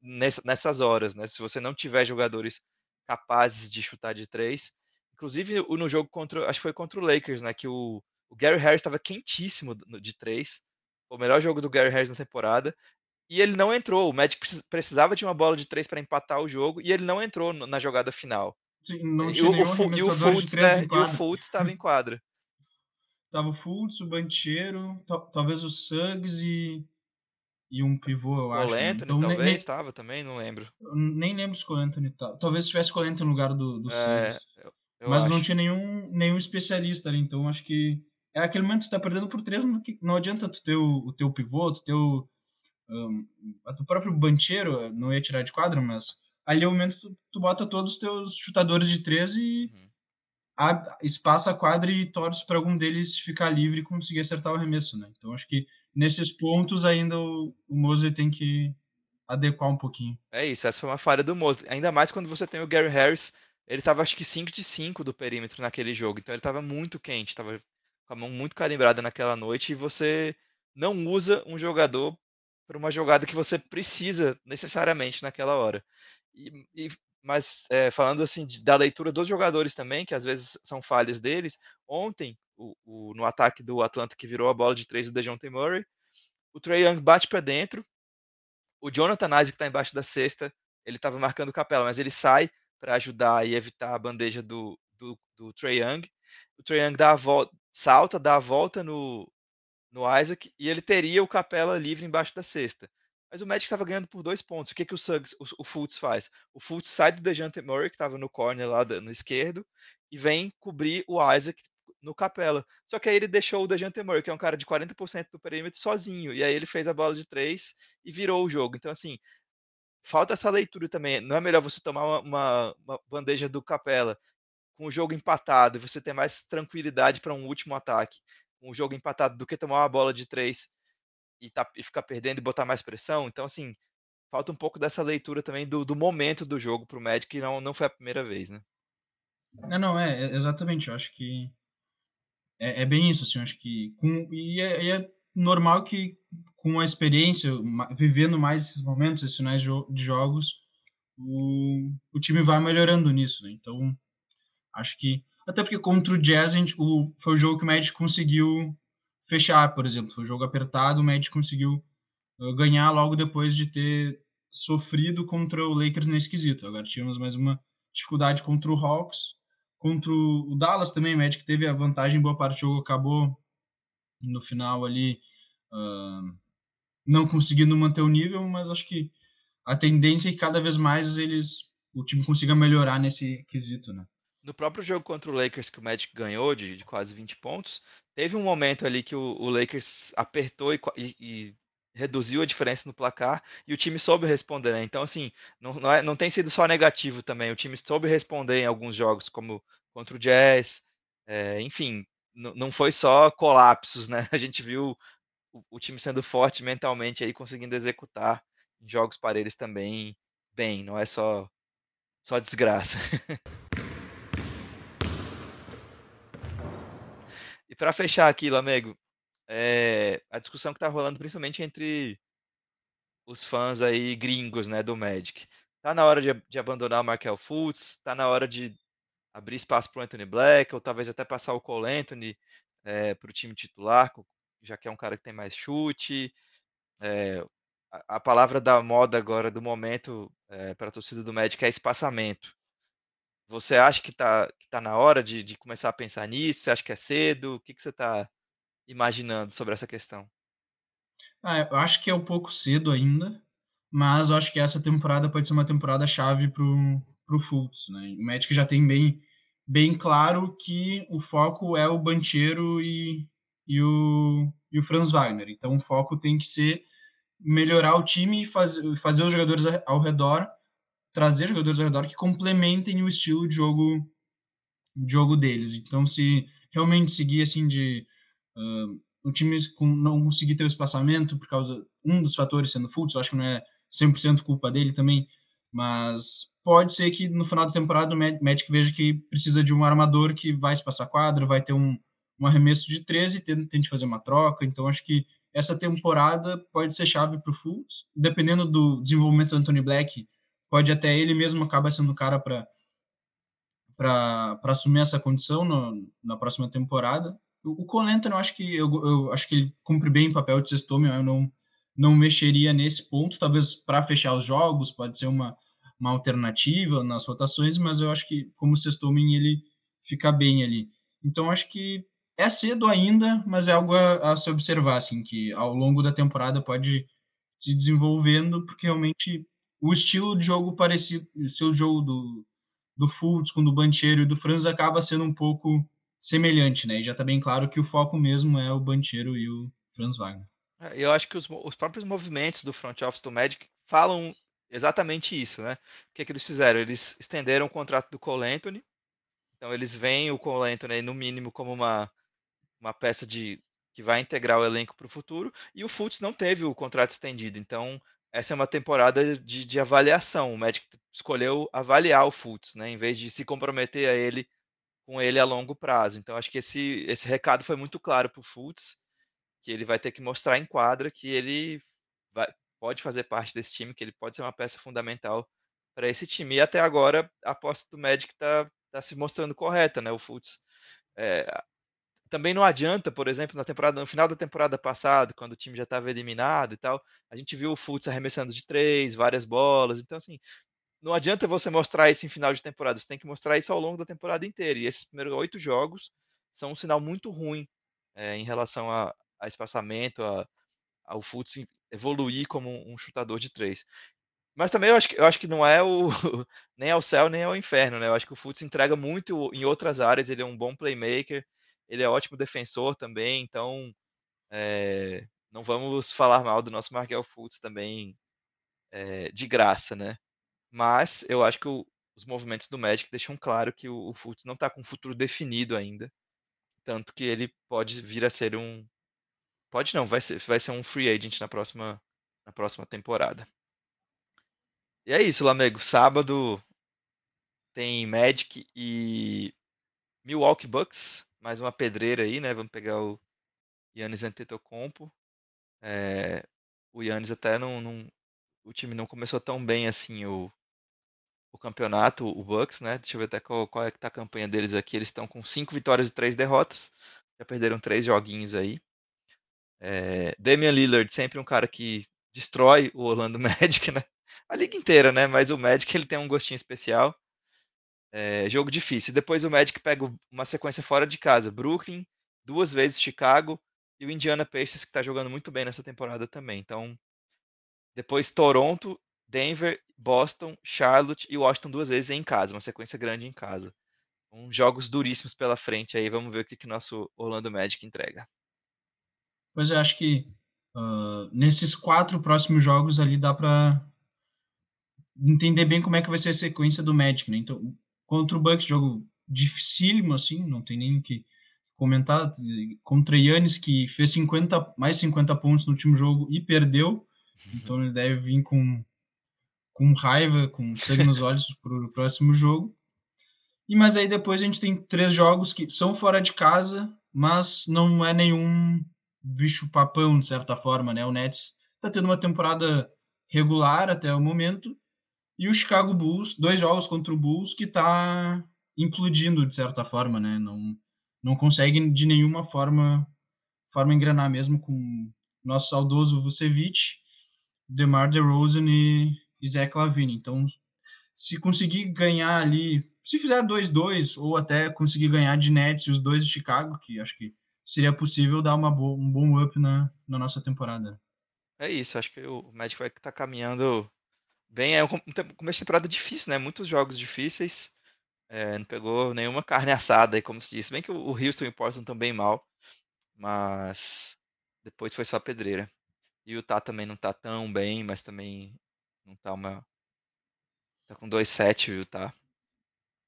nessas horas, né? Se você não tiver jogadores capazes de chutar de três, inclusive no jogo contra, acho que foi contra o Lakers, né? Que o, o Gary Harris estava quentíssimo de três, o melhor jogo do Gary Harris na temporada, e ele não entrou. O Magic precisava de uma bola de três para empatar o jogo e ele não entrou na jogada final. Sim, não tinha e, o, o, e o Fultz, né? E o Fultz estava em quadra. Tava o Fultz, o Banchero, talvez o Suggs e e um pivô, eu o acho. O né? Anthony então, talvez estava também, não lembro. Nem lembro se o Anthony tá. Talvez tivesse o Anthony no lugar do, do é, eu, eu mas acho. não tinha nenhum, nenhum especialista ali, então acho que é aquele momento que tu tá perdendo por três, não, não adianta tu ter o, o teu pivô, tu ter o, um, o próprio bancheiro, não ia tirar de quadro, mas ali é o momento que tu, tu bota todos os teus chutadores de três e Uhum. a, espaça a quadra e torce para algum deles ficar livre e conseguir acertar o arremesso, né? Então acho que nesses pontos ainda o, o Mose tem que adequar um pouquinho. É isso, essa foi uma falha do Mose. Ainda mais quando você tem o Gary Harris, ele tava acho que 5 de 5 do perímetro naquele jogo, então ele tava muito quente, tava com a mão muito calibrada naquela noite e você não usa um jogador para uma jogada que você precisa necessariamente naquela hora. E, e mas é, falando assim de, da leitura dos jogadores também, que às vezes são falhas deles, ontem o, o, no ataque do Atlanta que virou a bola de três do DeJounte Murray, o Trey Young bate para dentro, o Jonathan Isaac está embaixo da cesta, ele estava marcando o Capela, mas ele sai para ajudar e evitar a bandeja do, do, do Trey Young. O Trey Young dá a volta, salta, dá a volta no, no Isaac e ele teria o Capela livre embaixo da cesta. Mas o Magic estava ganhando por dois pontos. O que, que o Suggs, o, o Fultz faz? O Fultz sai do Dejante Murray, que estava no corner lá no esquerdo, e vem cobrir o Isaac no Capela. Só que aí ele deixou o Dejante Murray, que é um cara de 40% do perímetro, sozinho. E aí ele fez a bola de três e virou o jogo. Então, assim, falta essa leitura também. Não é melhor você tomar uma, uma, uma bandeja do Capela com o jogo empatado você ter mais tranquilidade para um último ataque, com o jogo empatado, do que tomar uma bola de três e, tá, e ficar perdendo e botar mais pressão. Então, assim, falta um pouco dessa leitura também do, do momento do jogo para o Magic, que não, não foi a primeira vez, né? É, não, é, é exatamente. Eu acho que é, é, bem isso, assim, acho que com, e é, é, normal que com a experiência, vivendo mais esses momentos, esses finais de, de jogos, o, o time vai melhorando nisso, né? Então, acho que até porque contra o Jazz, a gente, o, foi o jogo que o Magic conseguiu fechar, por exemplo. Foi um jogo apertado, o Magic conseguiu uh, ganhar logo depois de ter sofrido contra o Lakers nesse quesito. Agora tivemos mais uma dificuldade contra o Hawks. Contra o Dallas também, o Magic teve a vantagem, boa parte do jogo acabou no final ali uh, não conseguindo manter o nível, mas acho que a tendência é que cada vez mais eles o time consiga melhorar nesse quesito, né? No próprio jogo contra o Lakers que o Magic ganhou de, de quase 20 pontos, teve um momento ali que o, o Lakers apertou e, e, e, reduziu a diferença no placar e o time soube responder, né? Então, assim, não, não, é, não, tem sido só negativo também. O time soube responder em alguns jogos, como contra o Jazz. É, enfim, não foi só colapsos, né? A gente viu o, o, time sendo forte mentalmente aí, conseguindo executar jogos para eles também bem, não é só, só desgraça. E para fechar aqui, Lamego, é, a discussão que está rolando principalmente entre os fãs aí gringos, né, do Magic. Tá na hora de, de abandonar o Markel Fultz, tá na hora de abrir espaço para o Anthony Black, ou talvez até passar o Cole Anthony é, para o time titular, já que é um cara que tem mais chute. É, a, a, palavra da moda agora, do momento, é, para a torcida do Magic é espaçamento. Você acha que está que tá na hora de, de, começar a pensar nisso? Você acha que é cedo? O que, que você está imaginando sobre essa questão? Ah, eu acho que é um pouco cedo ainda, mas eu acho que essa temporada pode ser uma temporada chave para o Fultz. Né? O Magic já tem bem, bem claro que o foco é o Banchero e, e, o, e o Franz Wagner. Então o foco tem que ser melhorar o time e faz, fazer os jogadores ao redor trazer jogadores ao redor que complementem o estilo de jogo de jogo deles. Então, se realmente seguir assim de uh, o time não conseguir ter o espaçamento por causa um dos fatores sendo Fultz, eu acho que não é 100% culpa dele também, mas pode ser que no final da temporada o Magic veja que precisa de um armador que vai se passar quadro, vai ter um, um arremesso de 13 e tente fazer uma troca. Então, acho que essa temporada pode ser chave para o Fultz, dependendo do desenvolvimento do Anthony Black pode até ele mesmo acaba sendo o cara para para assumir essa condição no, na próxima temporada. O, o Colento, eu acho que eu, eu, acho que ele cumpre bem o papel de sexto homem, eu não não mexeria nesse ponto, talvez para fechar os jogos, pode ser uma, uma alternativa nas rotações, mas eu acho que como sexto homem ele fica bem ali. Então acho que é cedo ainda, mas é algo a, a se observar, assim, que ao longo da temporada pode se desenvolvendo, porque realmente o estilo de jogo parecido, o de jogo do, do Fultz com o do Banchero e do Franz acaba sendo um pouco semelhante, né? E já está bem claro que o foco mesmo é o Banchero e o Franz Wagner. É, eu acho que os, os próprios movimentos do front office do Magic falam exatamente isso, né? O que, é que eles fizeram? Eles estenderam o contrato do Cole Anthony, então eles veem o Cole Anthony no mínimo como uma, uma peça de que vai integrar o elenco para o futuro, e o Fultz não teve o contrato estendido, então essa é uma temporada de, de avaliação. O Magic escolheu avaliar o Fultz, né, em vez de se comprometer a ele com ele a longo prazo. Então acho que esse, esse recado foi muito claro para o Fultz, que ele vai ter que mostrar em quadra que ele vai, pode fazer parte desse time, que ele pode ser uma peça fundamental para esse time. E até agora a aposta do Magic está tá se mostrando correta, né? O Fultz é, também não adianta, por exemplo, na temporada, no final da temporada passada, quando o time já estava eliminado e tal, a gente viu o Fultz arremessando de três, várias bolas. Então, assim, não adianta você mostrar isso em final de temporada, você tem que mostrar isso ao longo da temporada inteira. E esses primeiros oito jogos são um sinal muito ruim é, em relação a, a espaçamento, a, ao Fultz evoluir como um chutador de três. Mas também eu acho que, eu acho que não é o nem ao céu nem ao inferno, né? Eu acho que o Fultz entrega muito em outras áreas, ele é um bom playmaker, ele é ótimo defensor também, então é, não vamos falar mal do nosso Markel Fultz também é, de graça, né? Mas eu acho que o, os movimentos do Magic deixam claro que o, o Fultz não está com um futuro definido ainda, tanto que ele pode vir a ser um pode não, vai ser, vai ser um free agent na próxima na próxima temporada. E é isso, Lamego. Sábado tem Magic e Milwaukee Bucks mais uma pedreira aí, né? Vamos pegar o Yannis Antetokounmpo. É, o Yannis até não, não, o time não começou tão bem assim o, o campeonato, o Bucks, né? Deixa eu ver até qual, qual é que tá a campanha deles aqui. Eles estão com cinco vitórias e três derrotas. Já perderam três joguinhos aí. É, Damian Lillard, sempre um cara que destrói o Orlando Magic, né? A liga inteira, né? Mas o Magic ele tem um gostinho especial. É, jogo difícil. Depois o Magic pega uma sequência fora de casa. Brooklyn, duas vezes Chicago e o Indiana Pacers que está jogando muito bem nessa temporada também. Então, depois Toronto, Denver, Boston, Charlotte e Washington duas vezes em casa. Uma sequência grande em casa. Um, jogos duríssimos pela frente aí. Vamos ver o que que nosso Orlando Magic entrega. Pois eu acho que uh, nesses quatro próximos jogos ali dá para entender bem como é que vai ser a sequência do Magic, né? Então, Contra o Bucks, jogo dificílimo, assim, não tem nem que comentar. Contra Yannis, que fez 50, mais 50 pontos no último jogo e perdeu. Então ele deve vir com, com raiva, com sangue nos olhos para o próximo jogo. E mas aí depois a gente tem três jogos que são fora de casa, mas não é nenhum bicho papão, de certa forma, né? O Nets está tendo uma temporada regular até o momento e o Chicago Bulls, dois jogos contra o Bulls que está implodindo de certa forma, né? Não, não consegue de nenhuma forma, forma engrenar mesmo com nosso saudoso Vucevic, DeMar DeRozan e, e Zach Lavine. Então, se conseguir ganhar ali, se fizer 2-2 ou até conseguir ganhar de Nets e os dois de Chicago, que acho que seria possível dar uma boa, um bom up na, na nossa temporada. É isso, acho que o Magic vai estar tá caminhando bem. É um começo de temporada difícil, né? Muitos jogos difíceis. É, não pegou nenhuma carne assada, como se disse. Bem que o Houston e o Portland estão bem mal, mas depois foi só pedreira. E o Tá também não tá tão bem, mas também não tá uma. Tá com 2-7 o Utah.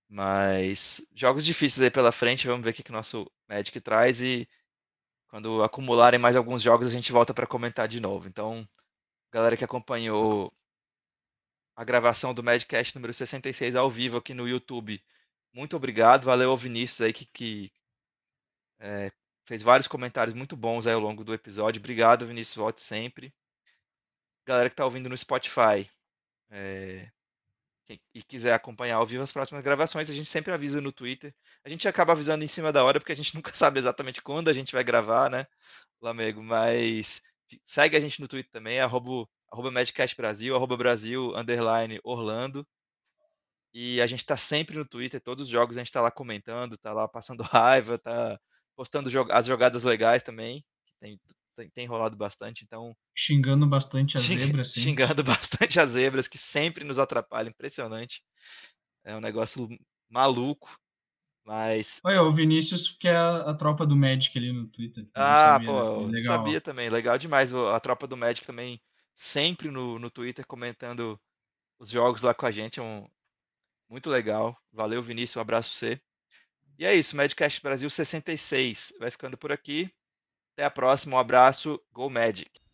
Mas jogos difíceis aí pela frente, vamos ver o que, que o nosso Magic traz e quando acumularem mais alguns jogos a gente volta para comentar de novo. Então, galera que acompanhou a gravação do Madcast número 66 ao vivo aqui no YouTube. Muito obrigado, valeu ao Vinícius aí que, que é, fez vários comentários muito bons aí ao longo do episódio. Obrigado, Vinícius, volte sempre. Galera que está ouvindo no Spotify é, e quiser acompanhar ao vivo as próximas gravações, a gente sempre avisa no Twitter. A gente acaba avisando em cima da hora porque a gente nunca sabe exatamente quando a gente vai gravar, né, Lamego? Mas segue a gente no Twitter também, arroba arroba Medcast Brasil, arroba Brasil, underline Orlando. E a gente está sempre no Twitter, todos os jogos a gente está lá comentando, está lá passando raiva, está postando as jogadas legais também, que tem, tem, tem rolado bastante, então... Xingando bastante as zebras, sim. Xingando bastante as zebras, que sempre nos atrapalham, impressionante. É um negócio maluco, mas. Olha, o Vinícius, que é a, a, tropa do Magic ali no Twitter. Ah, sabia, pô, assim, sabia também. Legal demais. A tropa do Magic também sempre no, no Twitter comentando os jogos lá com a gente. É um, muito legal. Valeu, Vinícius. Um abraço pra você. E é isso, Madcast Brasil 66. Vai ficando por aqui. Até a próxima. Um abraço. Go Magic!